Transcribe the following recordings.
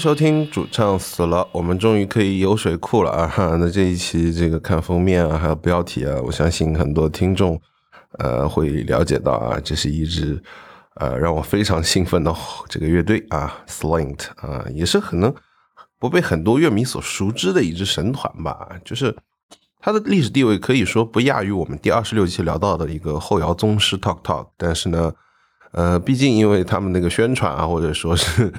收听主唱死了，我们终于可以有水库了啊！哈，那这一期这个看封面啊，还有标题啊，我相信很多听众呃会了解到啊，这是一支呃让我非常兴奋的 这个乐队啊，Slint 啊，也是可能不被很多乐迷所熟知的一支神团吧。就是它的历史地位可以说不亚于我们第二十六期聊到的一个后摇宗师 Talk Talk，但是呢，呃，毕竟因为他们那个宣传啊，或者说是。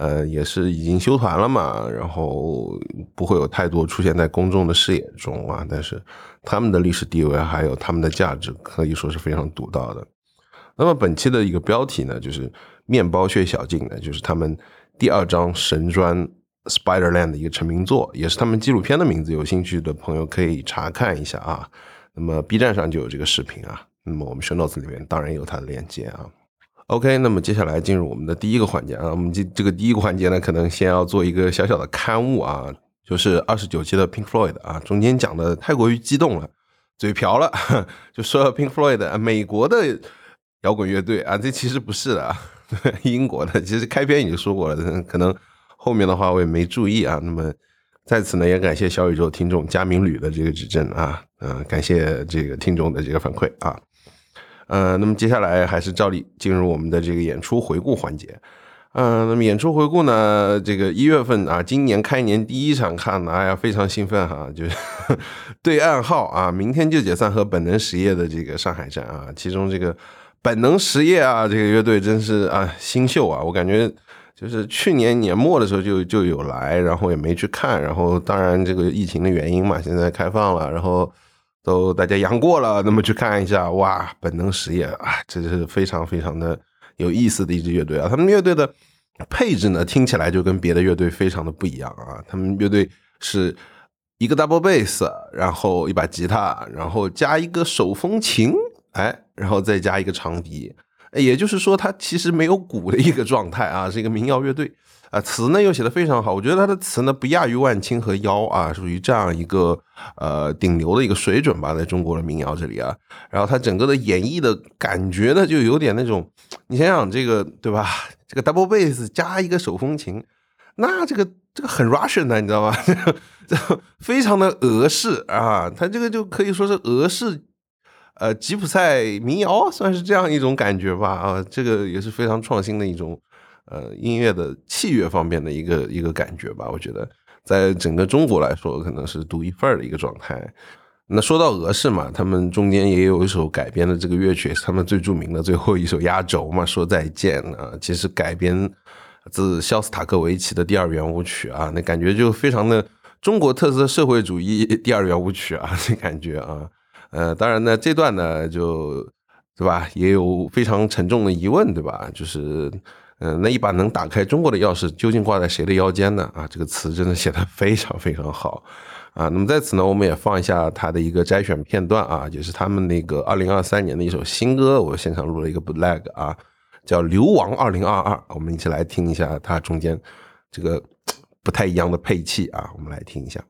呃，也是已经休团了嘛，然后不会有太多出现在公众的视野中啊。但是他们的历史地位还有他们的价值，可以说是非常独到的。那么本期的一个标题呢，就是《面包屑小径》呢，就是他们第二张神专《Spiderland》的一个成名作，也是他们纪录片的名字。有兴趣的朋友可以查看一下啊。那么 B 站上就有这个视频啊。那么我们 show notes 里面当然有它的链接啊。OK，那么接下来进入我们的第一个环节啊，我们这这个第一个环节呢，可能先要做一个小小的刊物啊，就是二十九期的 Pink Floyd 啊，中间讲的太过于激动了，嘴瓢了，就说 Pink Floyd 啊，美国的摇滚乐队啊，这其实不是的啊，英国的，其实开篇已经说过了，可能后面的话我也没注意啊。那么在此呢，也感谢小宇宙听众加明旅的这个指正啊，嗯，感谢这个听众的这个反馈啊。呃，那么接下来还是照例进入我们的这个演出回顾环节。嗯，那么演出回顾呢，这个一月份啊，今年开年第一场看的，哎呀，非常兴奋哈，就是 对暗号啊，明天就解散和本能实业的这个上海站啊，其中这个本能实业啊，这个乐队真是啊新秀啊，我感觉就是去年年末的时候就就有来，然后也没去看，然后当然这个疫情的原因嘛，现在开放了，然后。都大家阳过了，那么去看一下，哇，本能实验啊，这是非常非常的有意思的一支乐队啊。他们乐队的配置呢，听起来就跟别的乐队非常的不一样啊。他们乐队是一个 double bass，然后一把吉他，然后加一个手风琴，哎，然后再加一个长笛，也就是说，它其实没有鼓的一个状态啊，是一个民谣乐队。啊，词呢又写的非常好，我觉得他的词呢不亚于万青和妖啊，属于这样一个呃顶流的一个水准吧，在中国的民谣这里啊。然后他整个的演绎的感觉呢，就有点那种，你想想这个对吧？这个 double bass 加一个手风琴，那这个这个很 Russian 的，你知道吗？这非常的俄式啊，他这个就可以说是俄式呃吉普赛民谣，算是这样一种感觉吧啊，这个也是非常创新的一种。呃，音乐的器乐方面的一个一个感觉吧，我觉得在整个中国来说，可能是独一份儿的一个状态。那说到俄式嘛，他们中间也有一首改编的这个乐曲，是他们最著名的最后一首压轴嘛，说再见啊，其实改编自肖斯塔科维奇的第二圆舞曲啊，那感觉就非常的中国特色社会主义第二圆舞曲啊，这感觉啊，呃，当然呢，这段呢就对吧，也有非常沉重的疑问，对吧？就是。嗯，那一把能打开中国的钥匙究竟挂在谁的腰间呢？啊，这个词真的写的非常非常好啊。那么在此呢，我们也放一下他的一个摘选片段啊，也是他们那个二零二三年的一首新歌，我现场录了一个 Black 啊，叫《流亡二零二二》，我们一起来听一下它中间这个不太一样的配器啊，我们来听一下。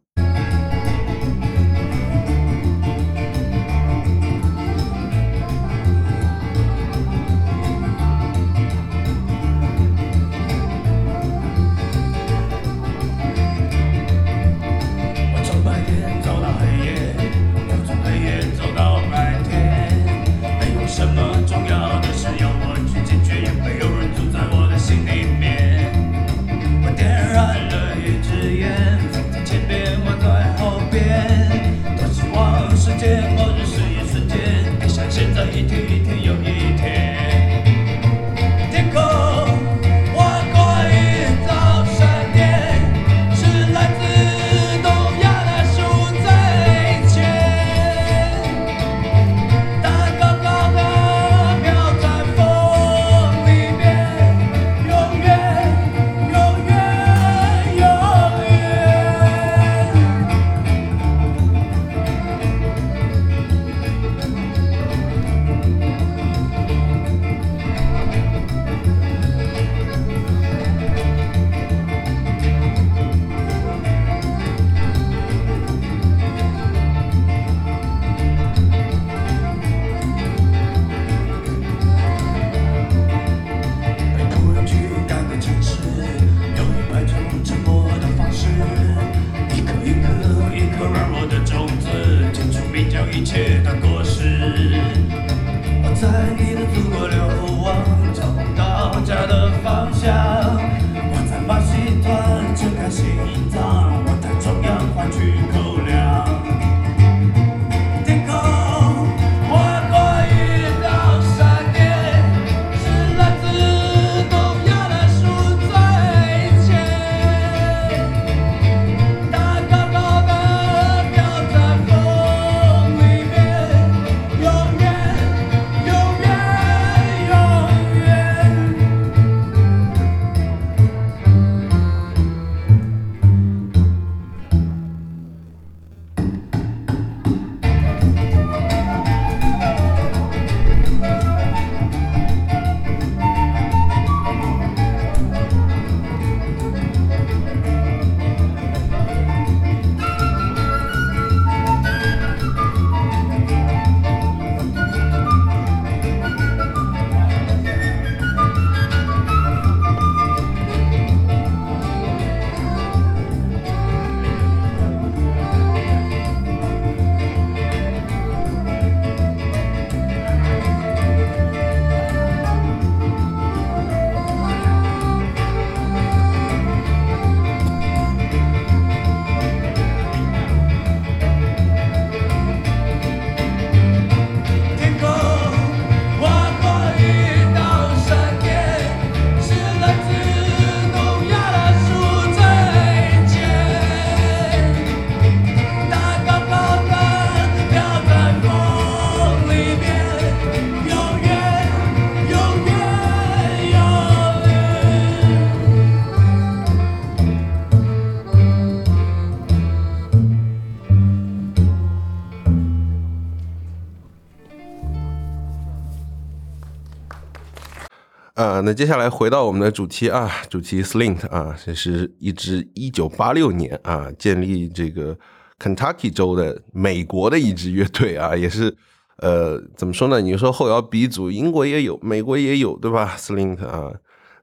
那接下来回到我们的主题啊，主题 Slint 啊，这是一支一九八六年啊建立这个 Kentucky 州的美国的一支乐队啊，也是呃怎么说呢？你说后摇鼻祖，英国也有，美国也有，对吧？Slint 啊，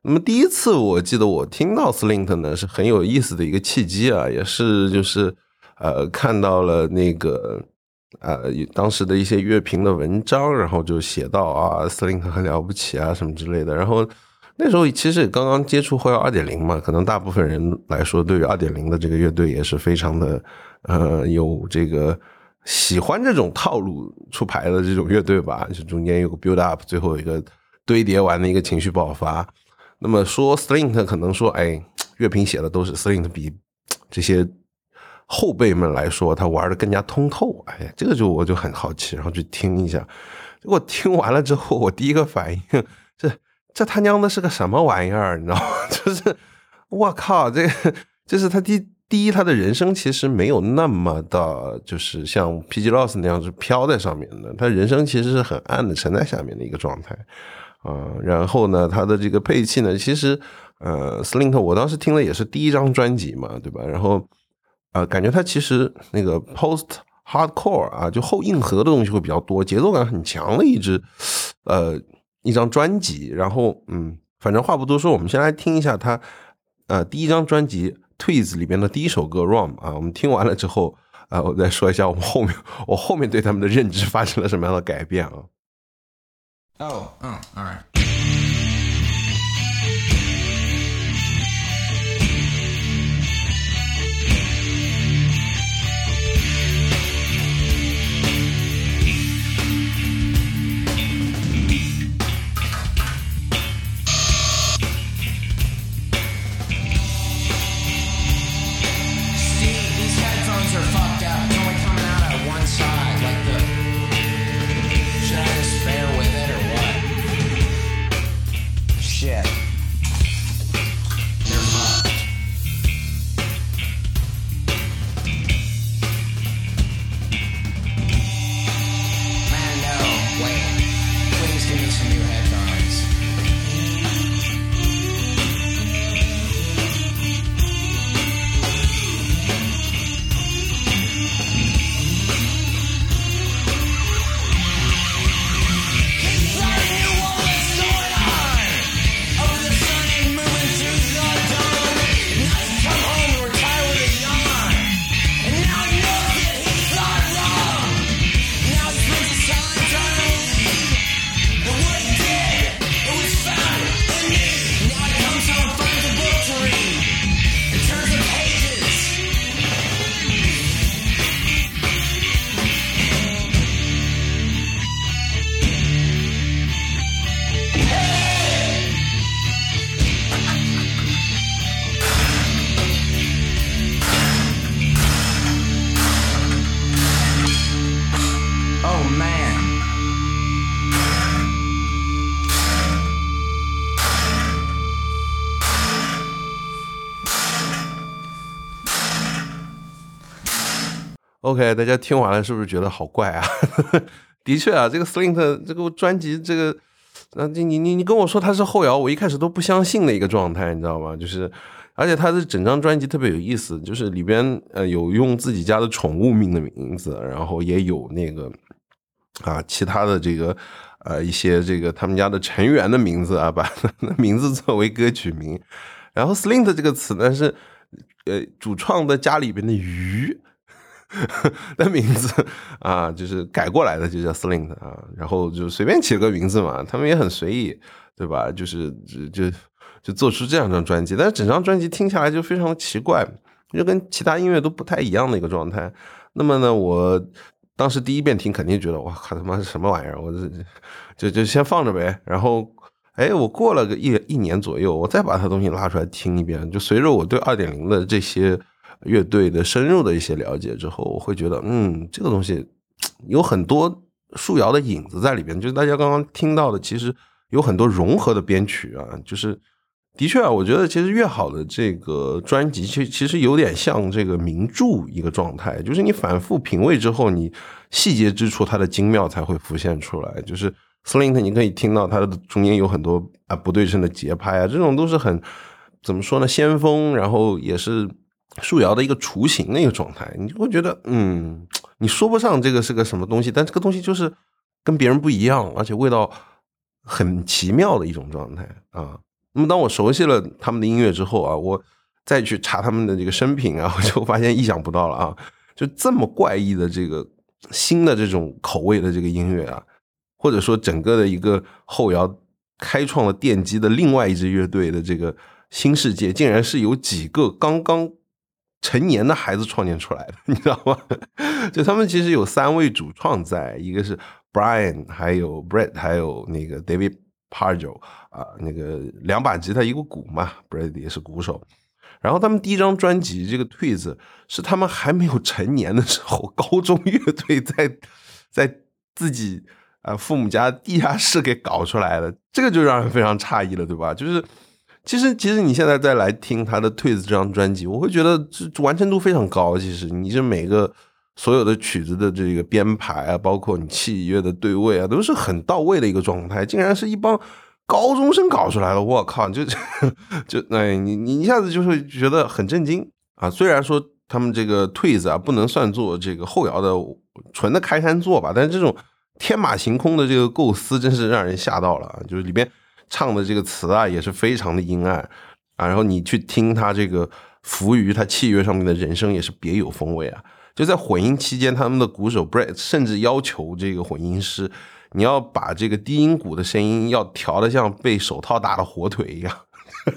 那么第一次我记得我听到 Slint 呢，是很有意思的一个契机啊，也是就是呃看到了那个。呃，当时的一些乐评的文章，然后就写到啊，斯林特很了不起啊，什么之类的。然后那时候其实也刚刚接触后摇二点零嘛，可能大部分人来说，对于二点零的这个乐队也是非常的呃有这个喜欢这种套路出牌的这种乐队吧。就中间有个 build up，最后有一个堆叠完的一个情绪爆发。那么说斯林特可能说，哎，乐评写的都是斯林特比这些。后辈们来说，他玩的更加通透。哎呀，这个就我就很好奇，然后去听一下。结果听完了之后，我第一个反应，这这他娘的是个什么玩意儿？你知道吗？就是我靠，这个就是他第第一，他的人生其实没有那么的，就是像 P.G. Loss 那样是飘在上面的。他人生其实是很暗的，沉在下面的一个状态啊。然后呢，他的这个配器呢，其实呃，Slint，我当时听的也是第一张专辑嘛，对吧？然后。呃，感觉它其实那个 post hardcore 啊，就后硬核的东西会比较多，节奏感很强的一支，呃，一张专辑。然后，嗯，反正话不多说，我们先来听一下它，呃，第一张专辑 Twist 里边的第一首歌 Rom 啊。我们听完了之后，啊，我再说一下我们后面我后面对他们的认知发生了什么样的改变啊。哦，嗯，alright。OK，大家听完了是不是觉得好怪啊？的确啊，这个 Slint 这个专辑，这个，那你你你你跟我说他是后摇，我一开始都不相信的一个状态，你知道吗？就是，而且他的整张专辑特别有意思，就是里边呃有用自己家的宠物命的名字，然后也有那个啊其他的这个呃一些这个他们家的成员的名字啊，把名字作为歌曲名。然后 Slint 这个词呢是呃主创的家里边的鱼。的名字啊，就是改过来的，就叫 Slint 啊，然后就随便起了个名字嘛，他们也很随意，对吧？就是就就做出这样一张专辑，但是整张专辑听下来就非常奇怪，就跟其他音乐都不太一样的一个状态。那么呢，我当时第一遍听肯定觉得哇靠他妈是什么玩意儿，我这就就先放着呗。然后哎，我过了个一一年左右，我再把他东西拉出来听一遍，就随着我对二点零的这些。乐队的深入的一些了解之后，我会觉得，嗯，这个东西 有很多树摇的影子在里边。就是大家刚刚听到的，其实有很多融合的编曲啊。就是的确啊，我觉得其实越好的这个专辑，其其实有点像这个名著一个状态。就是你反复品味之后，你细节之处它的精妙才会浮现出来。就是 Slint 你可以听到它的中间有很多啊不对称的节拍啊，这种都是很怎么说呢，先锋，然后也是树摇的一个雏形的一个状态，你就会觉得，嗯，你说不上这个是个什么东西，但这个东西就是跟别人不一样，而且味道很奇妙的一种状态啊。那么当我熟悉了他们的音乐之后啊，我再去查他们的这个生平啊，我就发现意想不到了啊，就这么怪异的这个新的这种口味的这个音乐啊。或者说，整个的一个后摇开创了奠基的另外一支乐队的这个新世界，竟然是有几个刚刚成年的孩子创建出来的，你知道吗？就他们其实有三位主创在，一个是 Brian，还有 Brett，还有那个 David Parjo 啊，那个两把吉他一个鼓嘛，Brett 也是鼓手。然后他们第一张专辑这个 Twins 是他们还没有成年的时候，高中乐队在在自己。啊，父母家地下室给搞出来的，这个就让人非常诧异了，对吧？就是，其实，其实你现在再来听他的《Twist》这张专辑，我会觉得这完成度非常高。其实，你这每个所有的曲子的这个编排啊，包括你器乐的对位啊，都是很到位的一个状态。竟然是一帮高中生搞出来了，我靠！就就哎，你你一下子就会觉得很震惊啊。虽然说他们这个《Twist》啊，不能算作这个后摇的纯的开山作吧，但是这种。天马行空的这个构思真是让人吓到了！就是里边唱的这个词啊，也是非常的阴暗啊。然后你去听他这个浮于他器乐上面的人声，也是别有风味啊。就在混音期间，他们的鼓手 Brett 甚至要求这个混音师，你要把这个低音鼓的声音要调的像被手套打的火腿一样，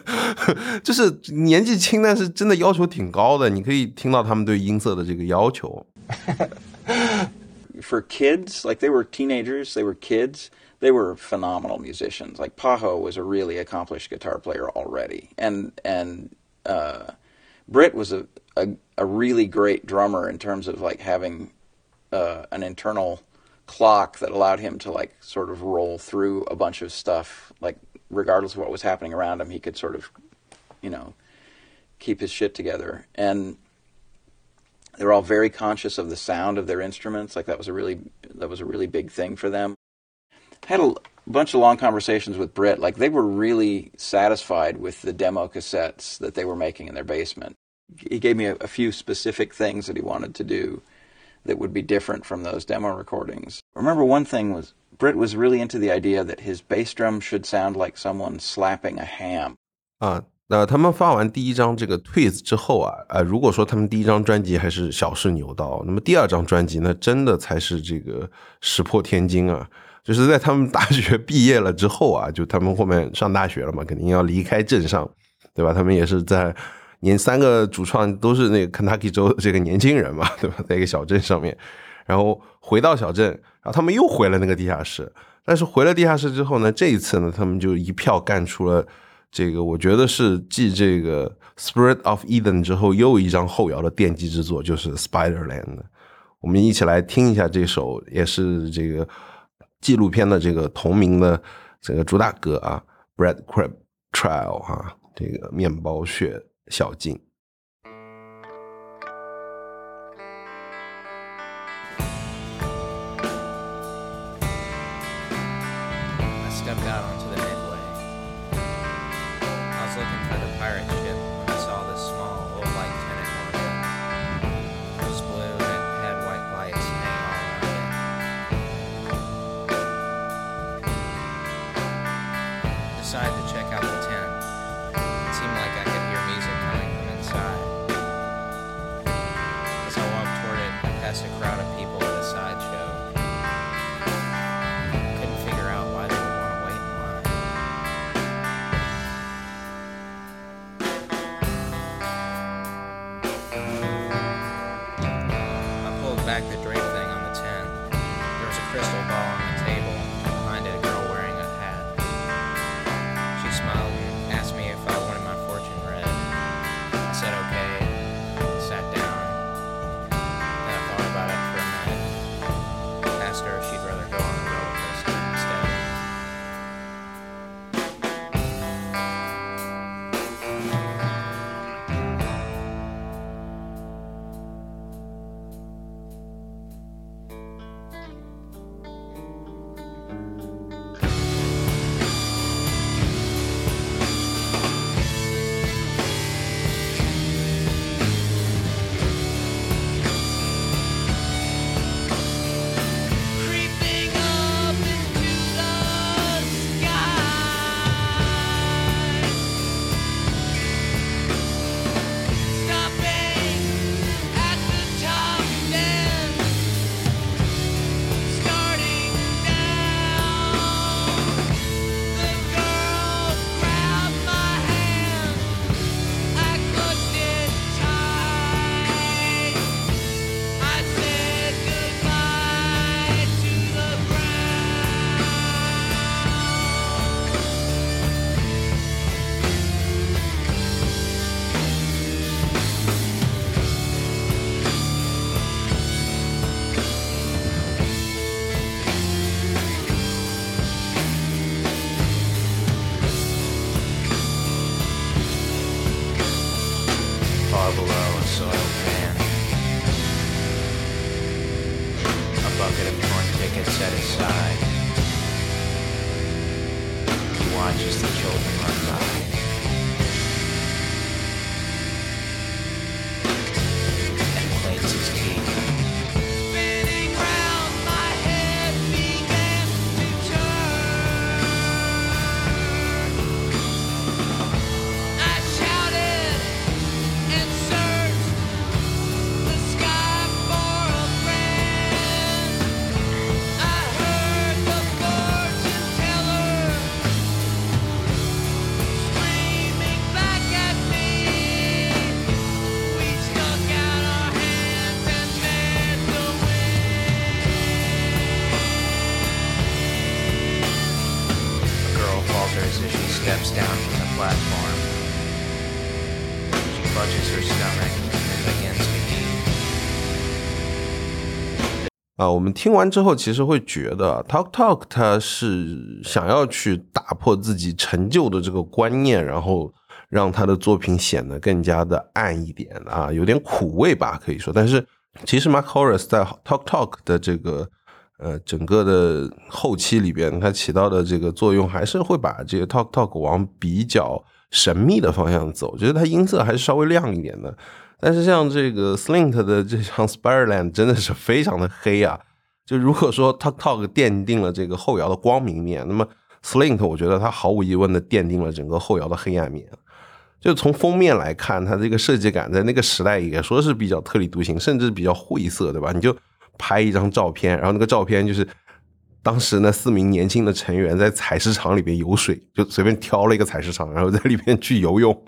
就是年纪轻，但是真的要求挺高的。你可以听到他们对音色的这个要求。for kids, like they were teenagers, they were kids, they were phenomenal musicians. Like Pajo was a really accomplished guitar player already, and and uh, Britt was a, a, a really great drummer in terms of like having uh, an internal clock that allowed him to like sort of roll through a bunch of stuff, like regardless of what was happening around him, he could sort of, you know, keep his shit together and they're all very conscious of the sound of their instruments. Like that was a really that was a really big thing for them I had a bunch of long conversations with Britt. Like they were really satisfied with the demo cassettes that they were making in their basement. He gave me a, a few specific things that he wanted to do that would be different from those demo recordings. Remember one thing was Britt was really into the idea that his bass drum should sound like someone slapping a ham. Uh, 那他们发完第一张这个 Twist 之后啊，呃，如果说他们第一张专辑还是小试牛刀，那么第二张专辑那真的才是这个石破天惊啊！ 就是在他们大学毕业了之后啊，就他们后面上大学了嘛，肯定要离开镇上，对吧？他们也是在年三个主创都是那个 Kentucky 州的这个年轻人嘛，对吧？在一个小镇上面，然后回到小镇，然后他们又回了那个地下室，但是回了地下室之后呢，这一次呢，他们就一票干出了。这个我觉得是继这个《Spirit of Eden》之后又一张后摇的奠基之作，就是《Spiderland》。我们一起来听一下这首，也是这个纪录片的这个同名的这个主打歌啊，《Bread Crab Trial》啊，这个面包屑小径。我们听完之后，其实会觉得 Talk Talk 他是想要去打破自己陈旧的这个观念，然后让他的作品显得更加的暗一点啊，有点苦味吧，可以说。但是其实 Mark Horace 在 Talk Talk 的这个呃整个的后期里边，它起到的这个作用，还是会把这个 Talk Talk 往比较神秘的方向走，觉得它音色还是稍微亮一点的。但是像这个 Slint 的这场 Spireland 真的是非常的黑啊！就如果说 Talk Talk 奠定了这个后摇的光明面，那么 Slink 我觉得它毫无疑问的奠定了整个后摇的黑暗面。就从封面来看，它这个设计感在那个时代也说是比较特立独行，甚至比较晦涩，对吧？你就拍一张照片，然后那个照片就是当时那四名年轻的成员在采石场里边游水，就随便挑了一个采石场，然后在里边去游泳，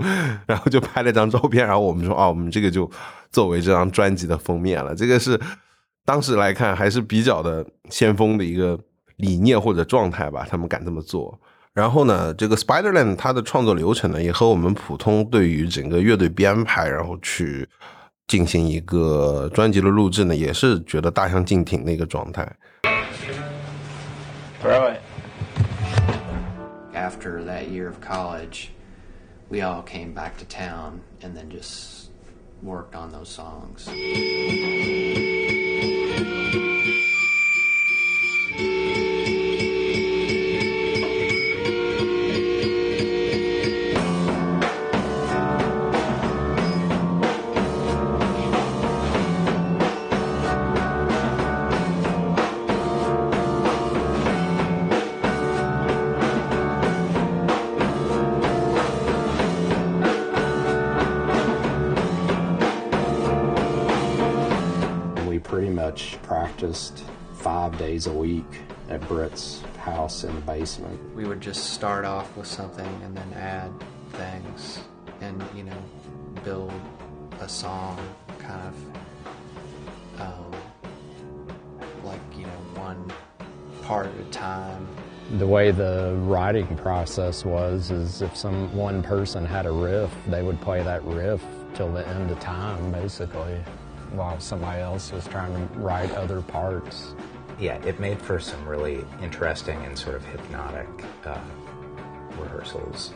然后就拍了一张照片，然后我们说啊，我们这个就作为这张专辑的封面了。这个是当时来看还是比较的先锋的一个理念或者状态吧，他们敢这么做。然后呢，这个 Spiderland 它的创作流程呢，也和我们普通对于整个乐队编排，然后去进行一个专辑的录制呢，也是觉得大相径庭的一个状态。Throw it. after that year of college, we all came back to town and then just worked on those songs. Much practiced five days a week at Britt's house in the basement. We would just start off with something and then add things and, you know, build a song kind of um, like, you know, one part at a time. the way the writing process was is if some one person had a riff, they would play that riff till the end of time, basically, while somebody else was trying to write other parts. yeah, it made for some really interesting and sort of hypnotic uh, rehearsals.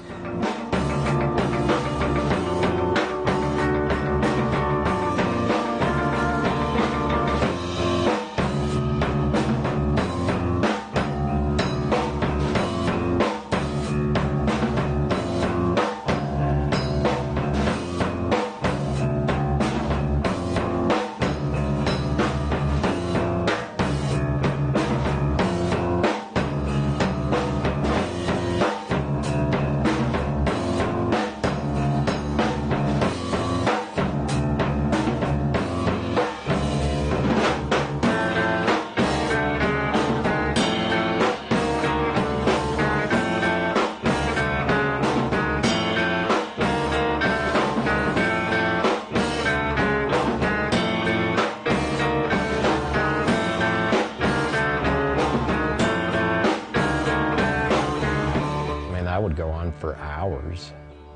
For hours.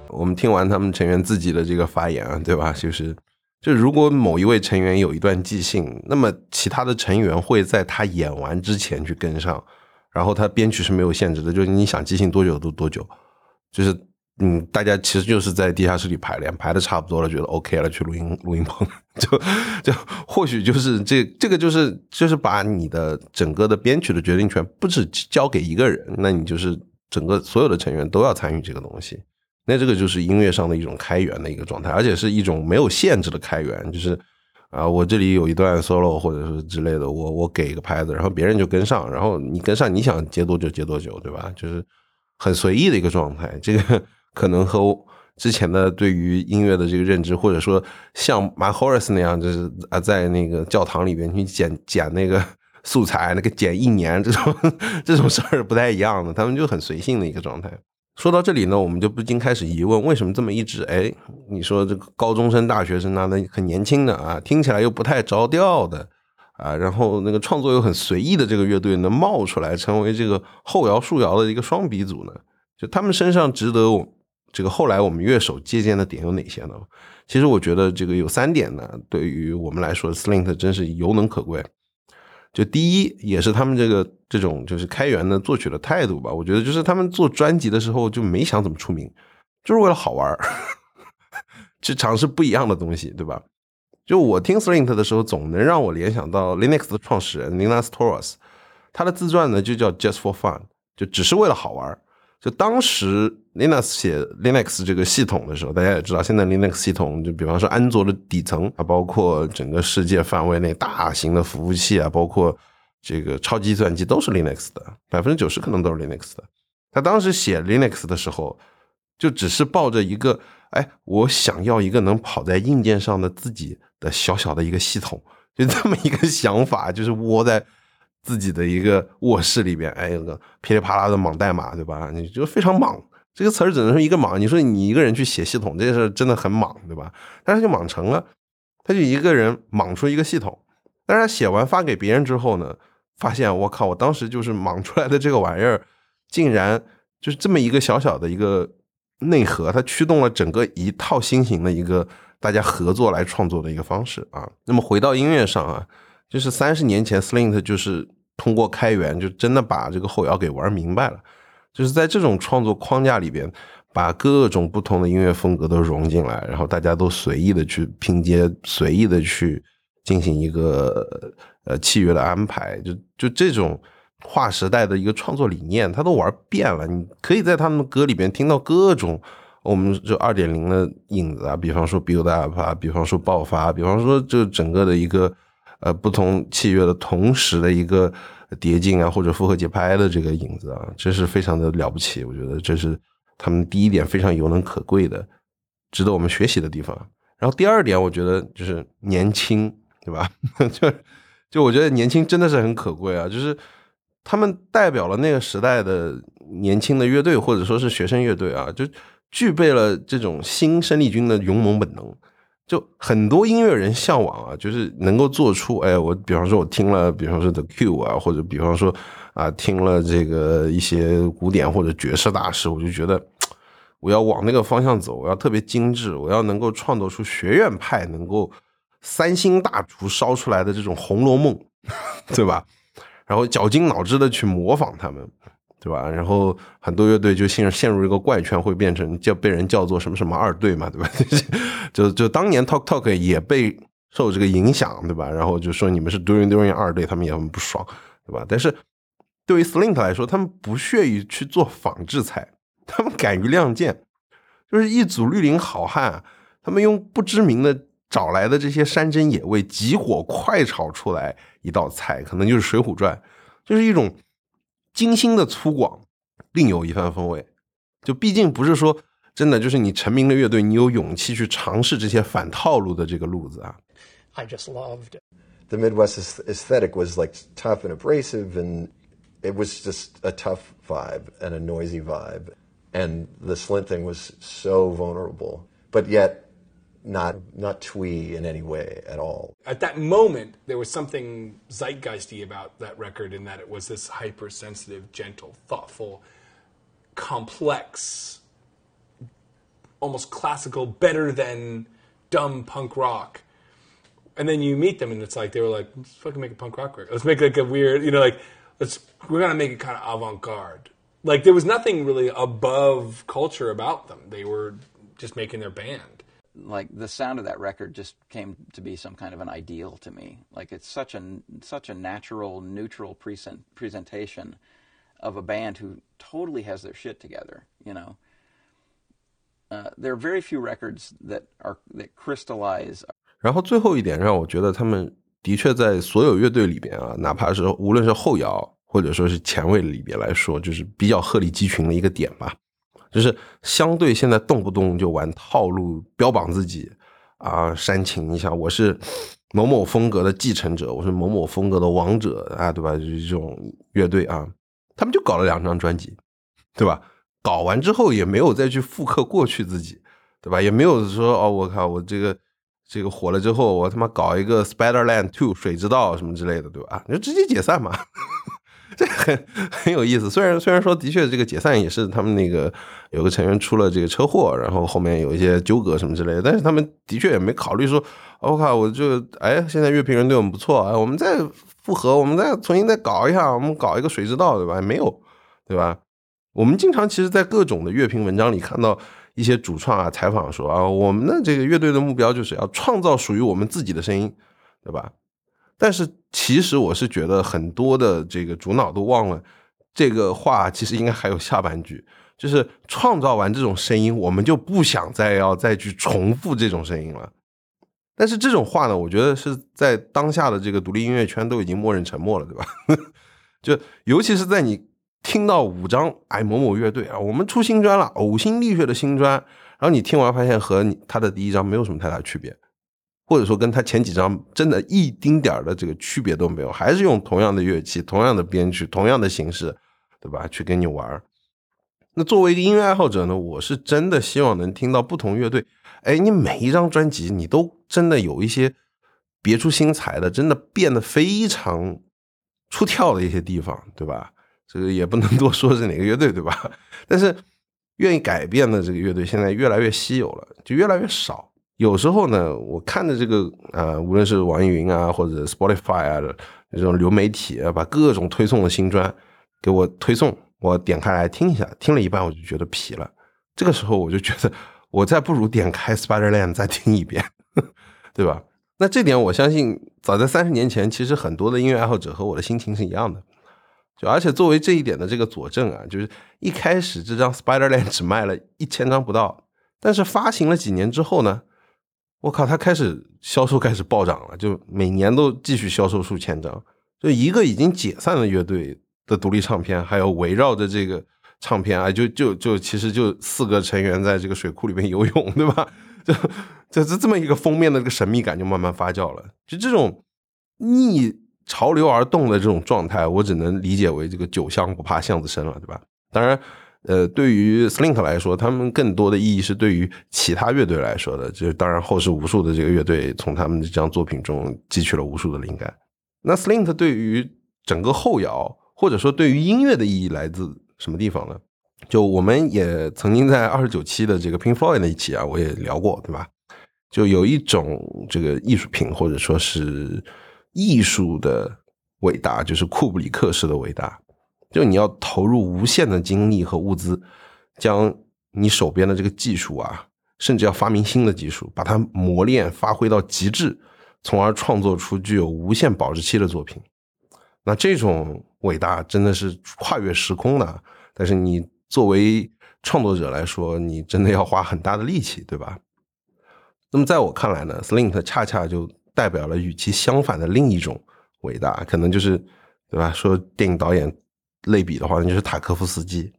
我们听完他们成员自己的这个发言啊，对吧？就是，就如果某一位成员有一段即兴，那么其他的成员会在他演完之前去跟上，然后他编曲是没有限制的，就是你想即兴多久都多久，就是嗯，大家其实就是在地下室里排练，排的差不多了，觉得 OK 了，去录音录音棚，就就或许就是这这个就是就是把你的整个的编曲的决定权不只交给一个人，那你就是整个所有的成员都要参与这个东西。那这个就是音乐上的一种开源的一个状态，而且是一种没有限制的开源，就是啊，我这里有一段 solo 或者是之类的，我我给一个拍子，然后别人就跟上，然后你跟上，你想接多久接多久，对吧？就是很随意的一个状态。这个 可能和之前的对于音乐的这个认知，或者说像 Mark Horace 那样，就是啊，在那个教堂里边去剪剪那个素材，那个剪一年这种 这种事儿不太一样的，他们就很随性的一个状态。说到这里呢，我们就不禁开始疑问：为什么这么一直哎，你说这个高中生、大学生啊，那很年轻的啊，听起来又不太着调的啊，然后那个创作又很随意的这个乐队能冒出来，成为这个后摇、树摇的一个双鼻祖呢？就他们身上值得我这个后来我们乐手借鉴的点有哪些呢？其实我觉得这个有三点呢，对于我们来说，Slint 真是尤能可贵。就第一，也是他们这个这种就是开源的作曲的态度吧。我觉得就是他们做专辑的时候就没想怎么出名，就是为了好玩儿，去尝试不一样的东西，对吧？就我听 Srint 的时候，总能让我联想到 Linux 的创始人 Linus Torvalds，他的自传呢就叫 Just for Fun，就只是为了好玩儿。就当时 Linux 写 Linux 这个系统的时候，大家也知道，现在 Linux 系统就比方说安卓的底层啊，包括整个世界范围内大型的服务器啊，包括这个超级计算机都是 Linux 的，百分之九十可能都是 Linux 的。他当时写 Linux 的时候，就只是抱着一个，哎，我想要一个能跑在硬件上的自己的小小的一个系统，就这么一个想法，就是窝在。自己的一个卧室里边，哎，有个噼里啪啦的莽代码，对吧？你就非常莽，这个词儿只能说一个莽。你说你一个人去写系统，这事真的很莽，对吧？但是就莽成了，他就一个人莽出一个系统。但是他写完发给别人之后呢，发现我靠，我当时就是莽出来的这个玩意儿，竟然就是这么一个小小的一个内核，它驱动了整个一套新型的一个大家合作来创作的一个方式啊。那么回到音乐上啊。就是三十年前，Slint 就是通过开源，就真的把这个后摇给玩明白了。就是在这种创作框架里边，把各种不同的音乐风格都融进来，然后大家都随意的去拼接，随意的去进行一个呃器乐的安排。就就这种划时代的一个创作理念，他都玩遍了。你可以在他们歌里边听到各种我们就二点零的影子啊，比方说 build up 啊，比方说爆发，比方说就整个的一个。呃，不同器乐的同时的一个叠进啊，或者复合节拍的这个影子啊，这是非常的了不起。我觉得这是他们第一点非常有能可贵的，值得我们学习的地方。然后第二点，我觉得就是年轻，对吧？就 就我觉得年轻真的是很可贵啊，就是他们代表了那个时代的年轻的乐队，或者说是学生乐队啊，就具备了这种新生力军的勇猛本能。就很多音乐人向往啊，就是能够做出，哎，我比方说，我听了，比方说 The Q 啊，或者比方说啊，听了这个一些古典或者爵士大师，我就觉得 我要往那个方向走，我要特别精致，我要能够创作出学院派能够三星大厨烧出来的这种《红楼梦》，对吧？然后绞尽脑汁的去模仿他们。对吧？然后很多乐队就陷入陷入一个怪圈，会变成叫被人叫做什么什么二队嘛，对吧？就就当年 Talk Talk 也被受这个影响，对吧？然后就说你们是 Doing Doing 二队，他们也很不爽，对吧？但是对于 Slint 来说，他们不屑于去做仿制菜，他们敢于亮剑，就是一组绿林好汉，他们用不知名的找来的这些山珍野味，急火快炒出来一道菜，可能就是《水浒传》，就是一种。精心的粗犷，另有一番风味。就毕竟不是说真的，就是你成名的乐队，你有勇气去尝试这些反套路的这个路子啊。I just loved the Midwest aesthetic was like tough and abrasive, and it was just a tough vibe and a noisy vibe. And the Slint thing was so vulnerable, but yet not not twee in any way at all. At that moment, there was something zeitgeisty about that record in that it was this hypersensitive, gentle, thoughtful, complex, almost classical, better than dumb punk rock. And then you meet them, and it's like they were like, "Let's fucking make a punk rock record. Let's make like a weird, you know, like let's we're gonna make it kind of avant garde." Like there was nothing really above culture about them. They were just making their band like the sound of that record just came to be some kind of an ideal to me. Like it's such a such a natural, neutral present, presentation of a band who totally has their shit together. You know, uh, there are very few records that are that crystallize. 然后最后一点让我觉得他们的确在所有乐队里边啊，哪怕是无论是后摇或者说是前卫里边来说，就是比较鹤立鸡群的一个点吧。 就是相对现在动不动就玩套路，标榜自己啊煽情一下，我是某某风格的继承者，我是某某风格的王者啊，对吧？就是这种乐队啊，他们就搞了两张专辑，对吧？搞完之后也没有再去复刻过去自己，对吧？也没有说哦，我靠，我这个这个火了之后，我他妈搞一个 Spiderland Two 水之道什么之类的，对吧？你就直接解散嘛。这很 很有意思。虽然虽然说的确这个解散也是他们那个有个成员出了这个车祸，然后后面有一些纠葛什么之类的，但是他们的确也没考虑说，我、靠，我就哎，现在乐评人对我们不错，哎，我们再复合，我们再重新再搞一下，我们搞一个水之道，对吧？没有，对吧？我们经常其实，在各种的乐评文章里看到一些主创啊采访说啊，我们的这个乐队的目标就是要创造属于我们自己的声音，对吧？但是其实我是觉得很多的这个主脑都忘了这个话，其实应该还有下半句，就是创造完这种声音，我们就不想再要再去重复这种声音了。但是这种话呢，我觉得是在当下的这个独立音乐圈都已经默认沉默了，对吧？就尤其是在你听到五张哎某某乐队啊，我们出新专了，呕心沥血的新专，然后你听完发现和你他的第一张没有什么太大区别，或者说跟他前几张真的一丁点儿的这个区别都没有，还是用同样的乐器、同样的编曲、同样的形式，对吧？去跟你玩。那作为一个音乐爱好者呢，我是真的希望能听到不同乐队，哎，你每一张专辑你都真的有一些别出心裁的，真的变得非常出挑的一些地方，对吧？这个也不能多说是哪个乐队，对吧？但是愿意改变的这个乐队现在越来越稀有了，就越来越少。有时候呢，我看着这个呃，无论是网易云啊，或者 Spotify 啊这种流媒体啊，把各种推送的新专给我推送，我点开来听一下，听了一半我就觉得疲了。这个时候我就觉得，我再不如点开 Spiderland 再听一遍，对吧？那这点我相信，早在三十年前，其实很多的音乐爱好者和我的心情是一样的。就而且作为这一点的这个佐证啊，就是一开始这张 Spiderland 只卖了一千张不到，但是发行了几年之后呢，我靠，它开始销售开始暴涨了，就每年都继续销售数千张。就一个已经解散的乐队的独立唱片，还有围绕着这个唱片啊，就就就其实就四个成员在这个水库里面游泳，对吧？就就这这么一个封面的这个神秘感就慢慢发酵了。就这种逆潮流而动的这种状态，我只能理解为这个酒香不怕巷子深了，对吧？当然，呃，对于 Slink 来说，他们更多的意义是对于其他乐队来说的。就是当然，后世无数的这个乐队从他们这张作品中汲取了无数的灵感。那 Slink 对于整个后摇，或者说对于音乐的意义来自什么地方呢？就我们也曾经在二十九期的这个 Pink Floyd 那一期啊，我也聊过，对吧？就有一种这个艺术品，或者说是艺术的伟大，就是库布里克式的伟大。就你要投入无限的精力和物资，将你手边的这个技术啊，甚至要发明新的技术，把它磨练发挥到极致，从而创作出具有无限保质期的作品。那这种伟大真的是跨越时空的，但是你作为创作者来说，你真的要花很大的力气，对吧？那么在我看来呢，Slint 恰恰就代表了与其相反的另一种伟大，可能就是对吧？说电影导演类比的话，那就是塔科夫斯基。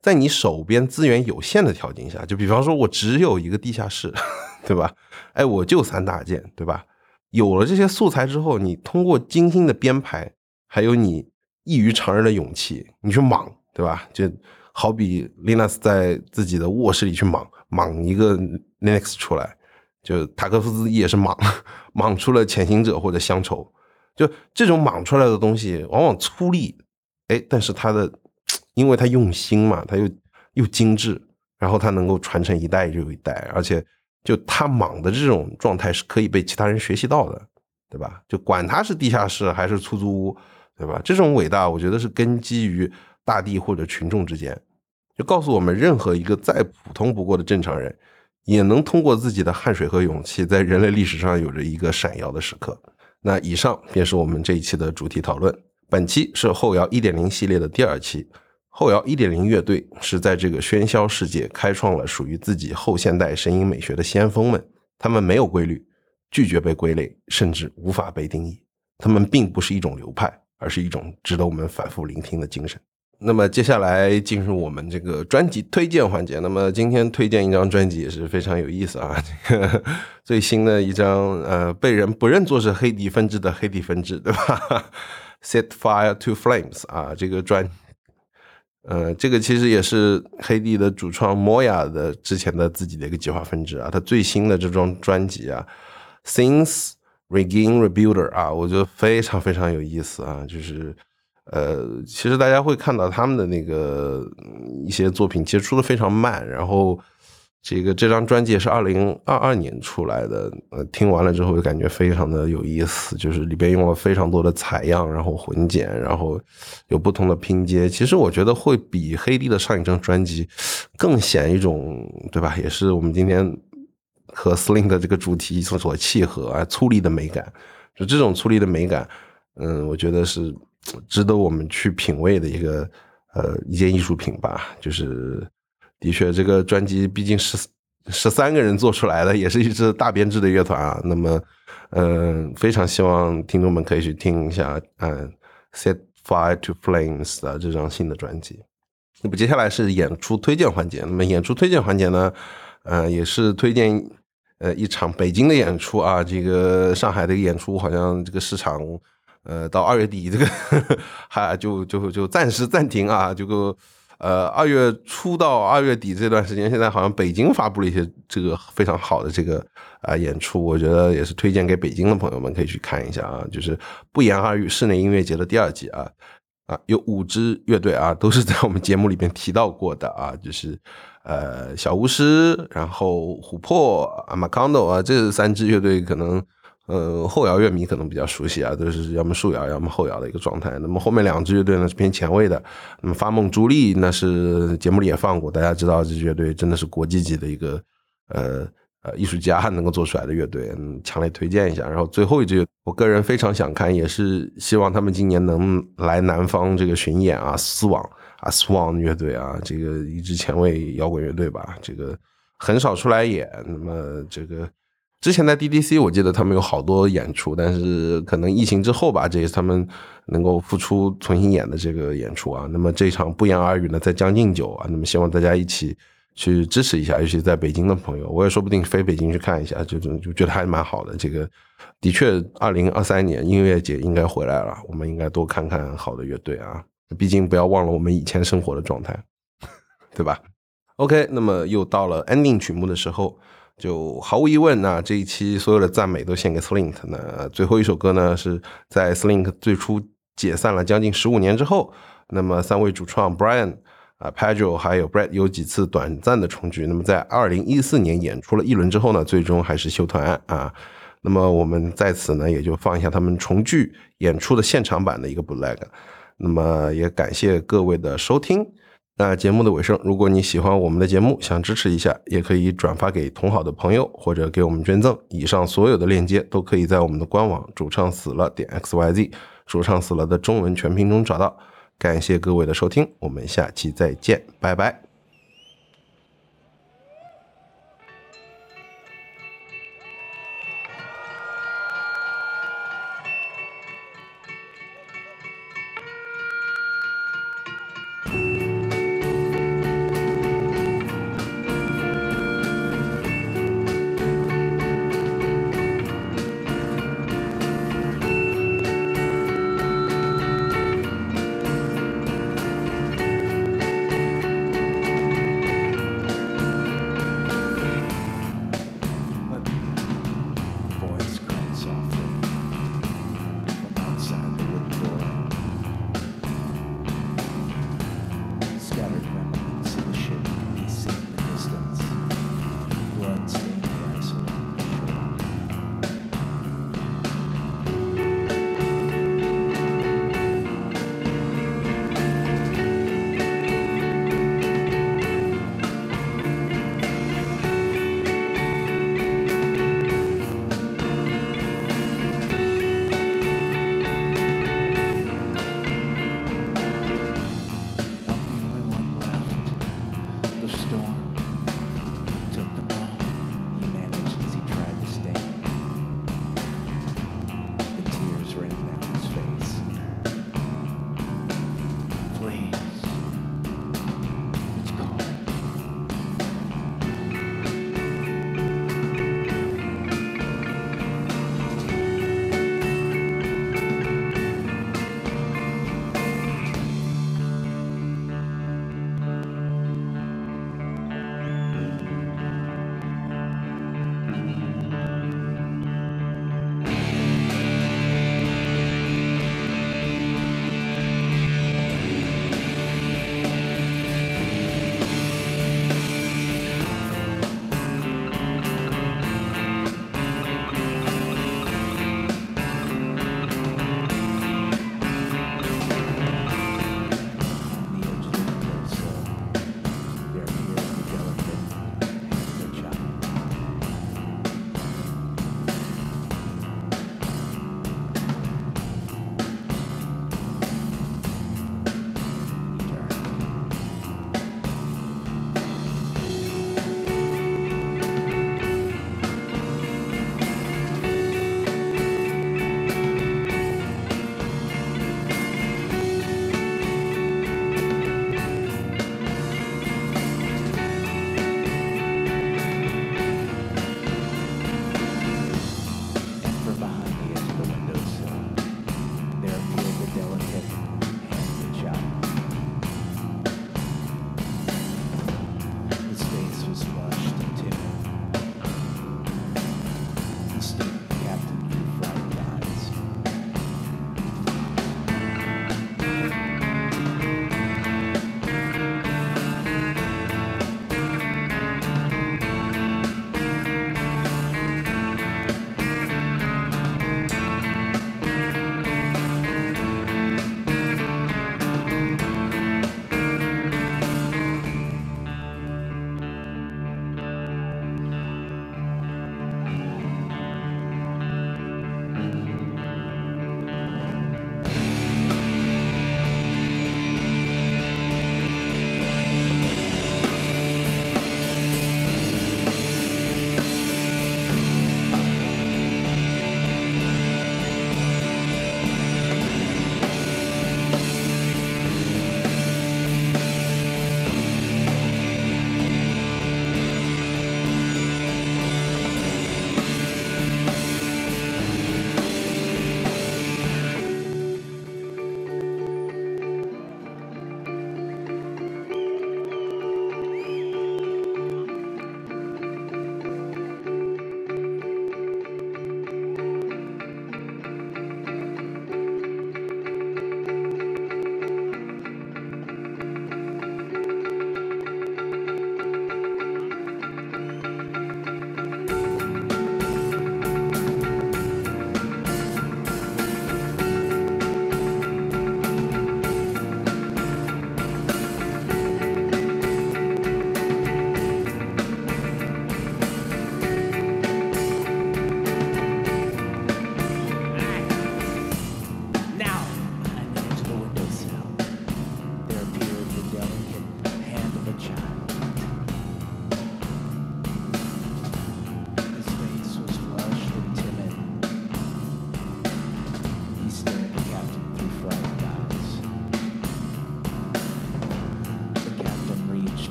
在你手边资源有限的条件下，就比方说我只有一个地下室，对吧？哎，我就三大件，对吧？有了这些素材之后，你通过精心的编排，还有你异于常人的勇气，你去莽，对吧？就好比 Linux 在自己的卧室里去莽莽一个 Linux 出来。就塔科夫斯基也是莽 莽出了潜行者或者乡愁，就这种莽出来的东西往往粗粝，哎，但是他的，因为他用心嘛，他又又精致，然后他能够传承一代又一代，而且就他莽的这种状态是可以被其他人学习到的，对吧？就管他是地下室还是出租屋，对吧？这种伟大，我觉得是根基于大地或者群众之间，就告诉我们，任何一个再普通不过的正常人。也能通过自己的汗水和勇气，在人类历史上有着一个闪耀的时刻。那以上便是我们这一期的主题讨论。本期是后摇一点零系列的第二期。后摇一点零乐队是在这个喧嚣世界开创了属于自己后现代声音美学的先锋们。他们没有规律，拒绝被归类，甚至无法被定义。他们并不是一种流派，而是一种值得我们反复聆听的精神。那么接下来进入我们这个专辑推荐环节。那么今天推荐一张专辑也是非常有意思啊，这个最新的一张呃，被人不认作是黑底分支的黑底分支，对吧？Set Fire to Flames 啊，这个专，呃，这个其实也是黑帝的主创 Moya 的之前的自己的一个计划分支啊，他最新的这张专辑啊，Since Regain Rebuilder 啊，我觉得非常非常有意思啊，就是。呃，其实大家会看到他们的那个一些作品，其实出的非常慢。然后这个这张专辑是二零二二年出来的，呃，听完了之后就感觉非常的有意思，就是里边用了非常多的采样，然后混剪，然后有不同的拼接。其实我觉得会比黑帝的上一张专辑更显一种，对吧？也是我们今天和 Sling 的这个主题所所契合啊，粗粝的美感。就这种粗粝的美感，嗯，我觉得是值得我们去品味的一个呃一件艺术品吧。就是的确，这个专辑毕竟是十三个人做出来的，也是一支大编制的乐团啊。那么，嗯、非常希望听众们可以去听一下，嗯，《Set Fire to Flames》的这张新的专辑。那么接下来是演出推荐环节。那么演出推荐环节呢，呃，也是推荐呃一场北京的演出啊。这个上海的演出好像这个市场，呃，到二月底这个 还就就就暂时暂停啊。这个呃二月初到二月底这段时间，现在好像北京发布了一些这个非常好的这个啊、演出，我觉得也是推荐给北京的朋友们可以去看一下啊。就是不言而喻室内音乐节的第二季啊。啊，有五支乐队啊，都是在我们节目里边提到过的啊，就是呃小巫师，然后琥珀、啊马康斗啊，这三支乐队可能呃后摇乐迷可能比较熟悉啊，都是要么树摇，要么后摇的一个状态。那么后面两支乐队呢是偏前卫的，那么发梦朱莉那是节目里也放过，大家知道这支乐队真的是国际级的一个呃。呃，艺术家能够做出来的乐队，嗯，强烈推荐一下。然后最后一支，我个人非常想看，也是希望他们今年能来南方这个巡演啊，丝网啊，Swan 乐队啊，这个一支前卫摇滚乐队吧，这个很少出来演。那么这个之前在 DDC 我记得他们有好多演出，但是可能疫情之后吧，这也是他们能够复出重新演的这个演出啊。那么这场不言而喻呢，在将近九啊，那么希望大家一起。去支持一下，尤其在北京的朋友，我也说不定飞北京去看一下，就就就觉得还蛮好的。这个的确，二零二三年音乐节应该回来了，我们应该多看看好的乐队啊。毕竟不要忘了我们以前生活的状态，对吧？OK，那么又到了 ending 曲目的时候，就毫无疑问，那这一期所有的赞美都献给 Slink。那最后一首歌呢，是在 Slink 最初解散了将近十五年之后，那么三位主创 Brian。啊 p a d r o 还有 Brett 有几次短暂的重聚，那么在二零一四年演出了一轮之后呢，最终还是休团啊。那么我们在此呢，也就放一下他们重聚演出的现场版的一个 Bootleg。那么也感谢各位的收听。那节目的尾声，如果你喜欢我们的节目，想支持一下，也可以转发给同好的朋友，或者给我们捐赠。以上所有的链接都可以在我们的官网主唱死了点 xyz 主唱死了的中文全拼中找到。感谢各位的收听，我们下期再见，拜拜。